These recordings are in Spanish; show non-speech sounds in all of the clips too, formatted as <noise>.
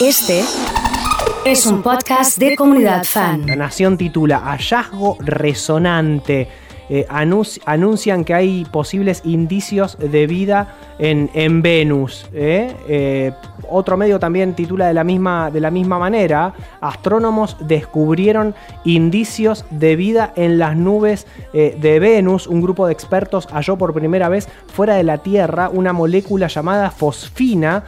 Este es un podcast de comunidad fan. La Nación titula Hallazgo resonante. Eh, anunci- anuncian que hay posibles indicios de vida en, en Venus. ¿eh? Eh, otro medio también titula de la, misma, de la misma manera. Astrónomos descubrieron indicios de vida en las nubes de Venus. Un grupo de expertos halló por primera vez fuera de la Tierra una molécula llamada fosfina,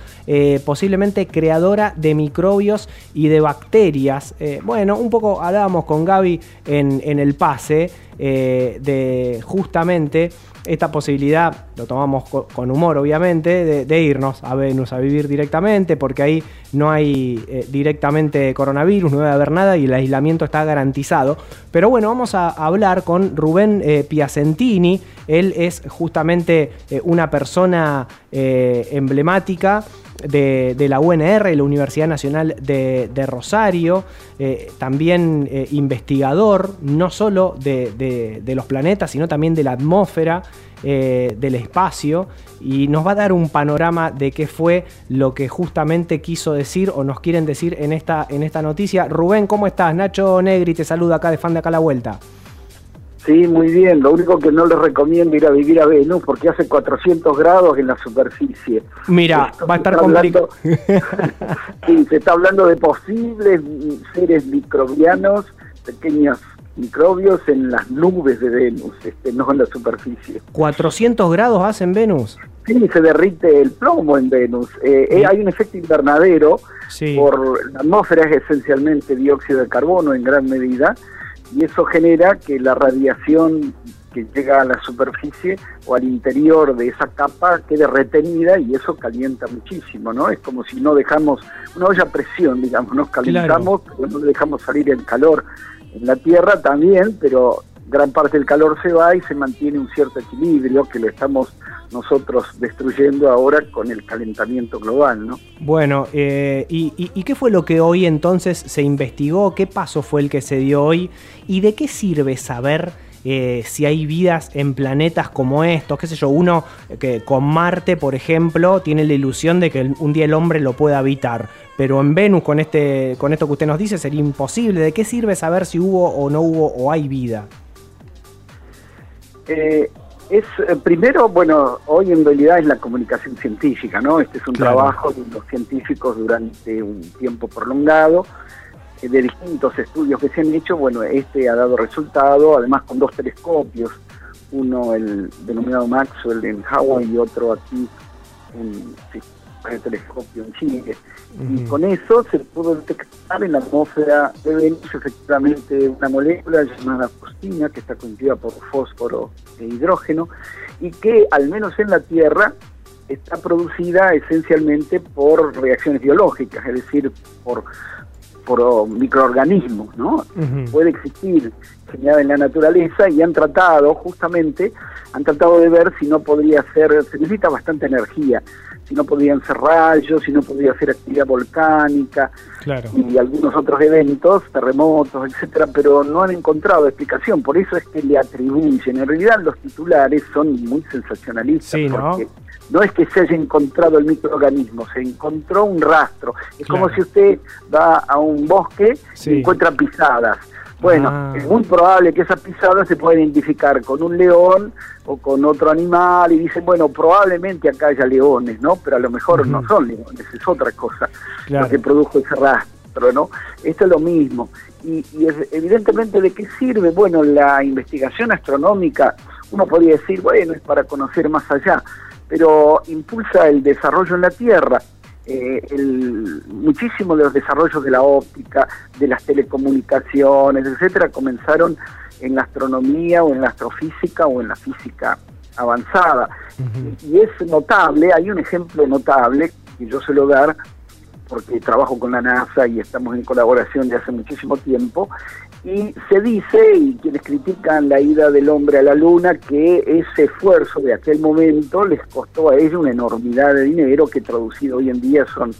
posiblemente creadora de microbios y de bacterias. Bueno, un poco hablábamos con Gaby en el pase eh, de justamente esta posibilidad, lo tomamos co- con humor obviamente, de, irnos a Venus a vivir directamente, porque ahí no hay eh, directamente coronavirus, no debe haber nada y el aislamiento está garantizado. Pero bueno, vamos a hablar con Rubén eh, Piacentini, él es justamente una persona emblemática de, la UNR, la Universidad Nacional de, Rosario, eh, también eh, investigador, no solo de los planetas, sino también de la atmósfera, eh, del espacio, y nos va a dar un panorama de qué fue lo que justamente quiso decir o nos quieren decir en esta, en esta noticia. Rubén, ¿cómo estás? Nacho Negri te saluda acá de Fan de Acá a la Vuelta. Sí, muy bien. Lo único que no les recomiendo ir a vivir a Venus porque hace 400 grados en la superficie. Mira, Esto va a estar complicado. <laughs> sí, se está hablando de posibles seres microbianos, pequeños microbios en las nubes de Venus, este, no en la superficie. 400 grados hacen Venus. Sí, se derrite el plomo en Venus. Eh, eh, hay un efecto invernadero Sí. por la atmósfera es esencialmente dióxido de carbono en gran medida y eso genera que la radiación que llega a la superficie o al interior de esa capa quede retenida y eso calienta muchísimo, ¿no? Es como si no dejamos una olla a presión, digamos, nos calentamos, pero no dejamos salir el calor en la Tierra también, pero gran parte del calor se va y se mantiene un cierto equilibrio que lo estamos nosotros destruyendo ahora con el calentamiento global, ¿no? Bueno, eh, y, y- y qué fue lo que hoy entonces se investigó? ¿Qué paso fue el que se dio hoy? ¿Y de qué sirve saber eh, si hay vidas en planetas como estos? ¿Qué sé yo? Uno eh, que con Marte, por ejemplo, tiene la ilusión de que un día el hombre lo pueda habitar. Pero en Venus, con, este, con esto que usted nos dice, sería imposible. ¿De qué sirve saber si hubo o no hubo o hay vida? Eh, es eh, primero, bueno, hoy en realidad es la comunicación científica, ¿no? Este es un Claro. trabajo de los científicos durante un tiempo prolongado, eh, de distintos estudios que se han hecho. Bueno, este ha dado resultado, además con dos telescopios, uno el denominado Maxwell en Hawái y otro aquí, un un telescopio en Chile. Y con eso se pudo detectar en la atmósfera de Venus efectivamente una molécula llamada fosfina que está constituida por fósforo e hidrógeno y que al menos en la Tierra está producida esencialmente por reacciones biológicas, es decir, por, por microorganismos, ¿no? Puede existir generada en la naturaleza y han tratado justamente, han tratado de ver si no podría ser, se necesita bastante energía, si no podrían ser rayos, si no podría ser actividad volcánica Claro. y algunos otros eventos, terremotos, etcétera, pero no han encontrado explicación, por eso es que le atribuyen. En realidad los titulares son muy sensacionalistas porque no es que se haya encontrado el microorganismo, se encontró un rastro. Es como si usted va a un bosque Sí. y encuentra pisadas. Bueno, Ah. es muy probable que esas pisadas se puedan identificar con un león o con otro animal y dicen, bueno, probablemente acá haya leones, ¿no? Pero a lo mejor no son leones, es otra cosa Claro. lo que produjo ese rastro, ¿no? Esto es lo mismo. Y, y es- evidentemente, ¿de qué sirve? Bueno, la investigación astronómica, uno podría decir, bueno, es para conocer más allá, pero impulsa el desarrollo en la Tierra. Eh, el, muchísimo de los desarrollos de la óptica, de las telecomunicaciones, etcétera, comenzaron en la astronomía o en la astrofísica o en la física avanzada. Y es notable, hay un ejemplo notable que yo suelo dar porque trabajo con la NASA y estamos en colaboración de hace muchísimo tiempo, y se dice, y quienes critican la ida del hombre a la luna, que ese esfuerzo de aquel momento les costó a ellos una enormidad de dinero que traducido hoy en día son,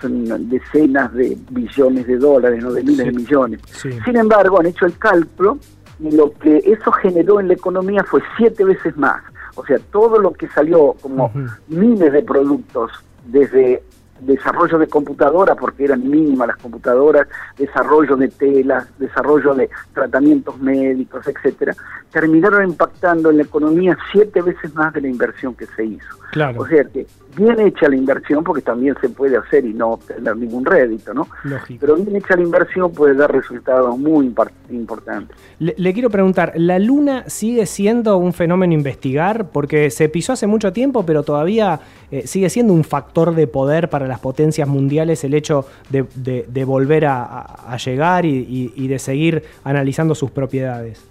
son decenas de billones de dólares, no de miles Sí. de millones. Sí. Sin embargo, han hecho el cálculo y lo que eso generó en la economía fue siete veces más. O sea, todo lo que salió como miles de productos desde desarrollo de computadoras, porque eran mínimas las computadoras, desarrollo de telas, desarrollo de tratamientos médicos, etcétera, terminaron impactando en la economía siete veces más de la inversión que se hizo. Claro. O sea que bien hecha la inversión, porque también se puede hacer y no obtener ningún rédito, ¿no? Lógico. Pero bien hecha la inversión puede dar resultados muy importantes. Le, le quiero preguntar, ¿la luna sigue siendo un fenómeno a investigar? Porque se pisó hace mucho tiempo, pero todavía eh, sigue siendo un factor de poder para las potencias mundiales el hecho de, de- de volver a, a- a llegar y, y- y de seguir analizando sus propiedades.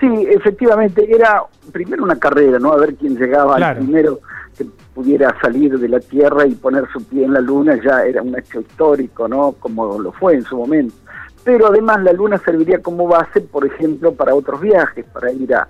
Sí, efectivamente, era primero una carrera, ¿no? A ver quién llegaba Claro. al primero que pudiera salir de la Tierra y poner su pie en la Luna, ya era un hecho histórico, ¿no? Como lo fue en su momento. Pero además la Luna serviría como base, por ejemplo, para otros viajes, para ir a,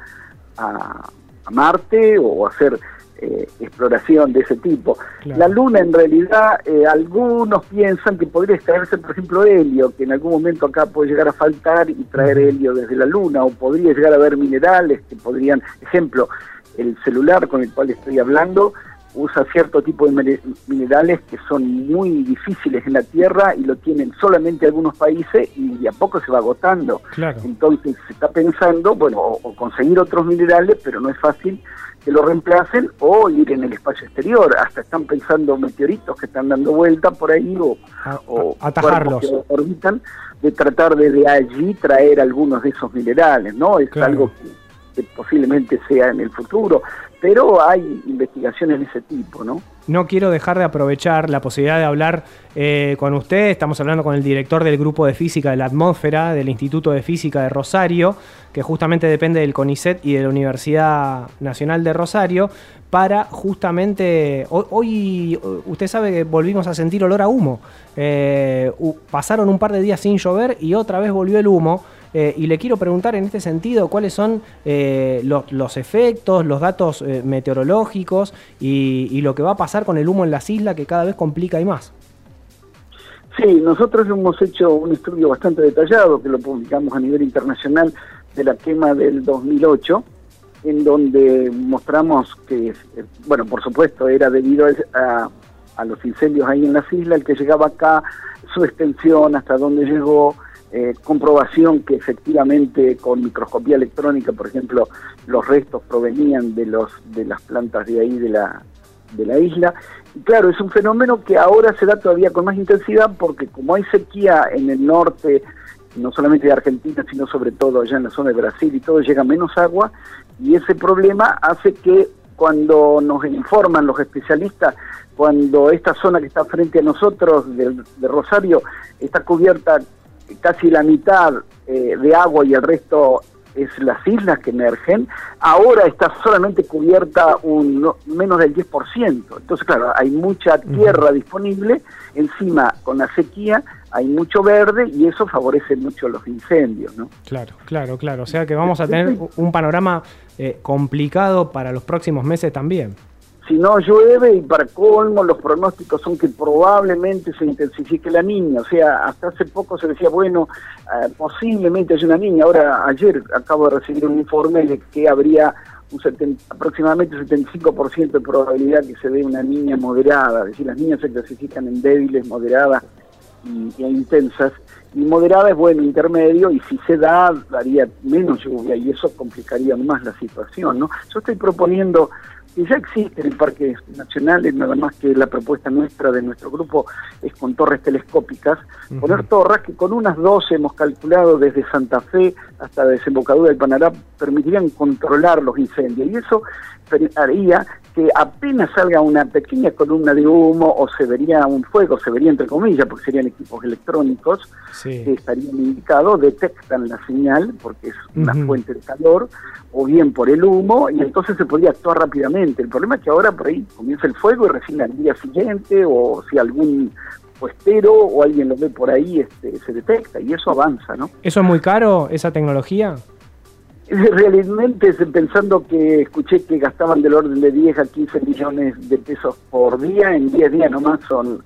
a- a Marte o hacer eh, exploración de ese tipo. Claro. La Luna en realidad, eh, algunos piensan que podría extraerse, por ejemplo, helio, que en algún momento acá puede llegar a faltar y traer helio desde la Luna, o podría llegar a haber minerales que podrían, ejemplo, el celular con el cual estoy hablando usa cierto tipo de mine- minerales que son muy difíciles en la Tierra y lo tienen solamente algunos países y de a poco se va agotando. Claro. Entonces se está pensando, bueno, o conseguir otros minerales, pero no es fácil que lo reemplacen o ir en el espacio exterior. Hasta están pensando meteoritos que están dando vuelta por ahí o, A- o atajarlos. que orbitan, de tratar desde allí traer algunos de esos minerales, ¿no? Es Claro. algo que, que posiblemente sea en el futuro, pero hay investigaciones de ese tipo, ¿no? No quiero dejar de aprovechar la posibilidad de hablar eh, con usted. Estamos hablando con el director del Grupo de Física de la Atmósfera del Instituto de Física de Rosario, que justamente depende del CONICET y de la Universidad Nacional de Rosario, para justamente... ho- Hoy, usted sabe que volvimos a sentir olor a humo. Eh, pasaron un par de días sin llover y otra vez volvió el humo. Eh, y le quiero preguntar en este sentido cuáles son eh, los, los efectos, los datos eh, meteorológicos y, lo que va a pasar con el humo en las islas que cada vez complica y más. Sí, nosotros hemos hecho un estudio bastante detallado que lo publicamos a nivel internacional de la quema del 2008, en donde mostramos que, eh, bueno, por supuesto, era debido a, a los incendios ahí en las islas, el que llegaba acá, su extensión, hasta dónde llegó, eh, comprobación que efectivamente con microscopía electrónica, por ejemplo, los restos provenían de los de las plantas de ahí de la de la isla. Y claro, es un fenómeno que ahora se da todavía con más intensidad porque como hay sequía en el norte, no solamente de Argentina, sino sobre todo allá en la zona de Brasil y todo, llega menos agua y ese problema hace que cuando nos informan los especialistas, cuando esta zona que está frente a nosotros de, de Rosario está cubierta casi la mitad eh, de agua y el resto es las islas que emergen, ahora está solamente cubierta un no- menos del 10%. Entonces, claro, hay mucha tierra disponible, encima con la sequía hay mucho verde y eso favorece mucho los incendios, ¿no? Claro, claro, claro. O sea que vamos a tener un panorama eh, complicado para los próximos meses también. Si no llueve y para colmo los pronósticos son que probablemente se intensifique la niña, o sea, hasta hace poco se decía, bueno, eh, posiblemente haya una niña, ahora ayer acabo de recibir un informe de que habría un 70, aproximadamente un 75% de probabilidad que se dé una niña moderada, es decir, las niñas se clasifican en débiles, moderadas y, e intensas, y moderada es bueno, intermedio, y si se da, daría menos lluvia, y eso complicaría más la situación, ¿no? Yo estoy proponiendo que ya existen en parques nacionales, nada más que la propuesta nuestra de nuestro grupo es con torres telescópicas, poner torres que con unas 12 hemos calculado desde Santa Fe hasta la desembocadura del Panará permitirían controlar los incendios. Y eso haría que apenas salga una pequeña columna de humo o se vería un fuego, se vería entre comillas porque serían equipos electrónicos que estarían indicados, detectan la señal porque es una fuente de calor, o bien por el humo, y entonces se podría actuar rápidamente. El problema es que ahora por ahí comienza el fuego y recién al día siguiente, o si algún puestero o alguien lo ve por ahí, este, se detecta, y eso avanza, ¿no? ¿Eso es muy caro, esa tecnología? Realmente pensando que escuché que gastaban del orden de 10 a 15 millones de pesos por día, en 10 días nomás son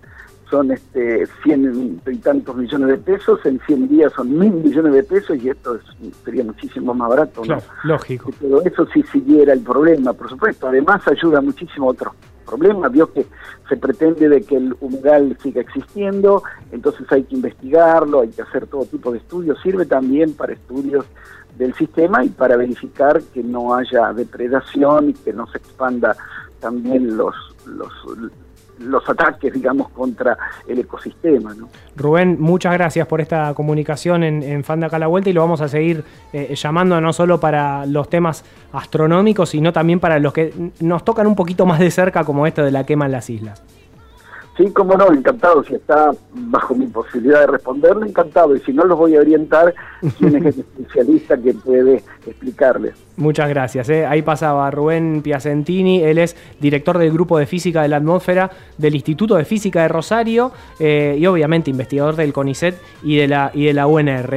son este 100 y tantos millones de pesos, en 100 días son mil millones de pesos y esto es- sería muchísimo más barato, ¿no? Claro, lógico. Todo eso si siguiera el problema, por supuesto. Además ayuda muchísimo a otros problema, vio que se pretende de que el humedal siga existiendo, entonces hay que investigarlo, hay que hacer todo tipo de estudios, sirve también para estudios del sistema y para verificar que no haya depredación y que no se expanda también los, los los ataques, digamos, contra el ecosistema. ¿no? Rubén, muchas gracias por esta comunicación en, en Fanda la Vuelta y lo vamos a seguir eh, llamando no solo para los temas astronómicos, sino también para los que nos tocan un poquito más de cerca, como esto de la quema en las islas. Sí, como no, encantado. Si está bajo mi posibilidad de responderle, encantado. Y si no, los voy a orientar quién es el <laughs> especialista que puede explicarles. Muchas gracias. ¿eh? Ahí pasaba Rubén Piacentini. Él es director del Grupo de Física de la Atmósfera del Instituto de Física de Rosario eh, y obviamente investigador del CONICET y de la, y de la UNR.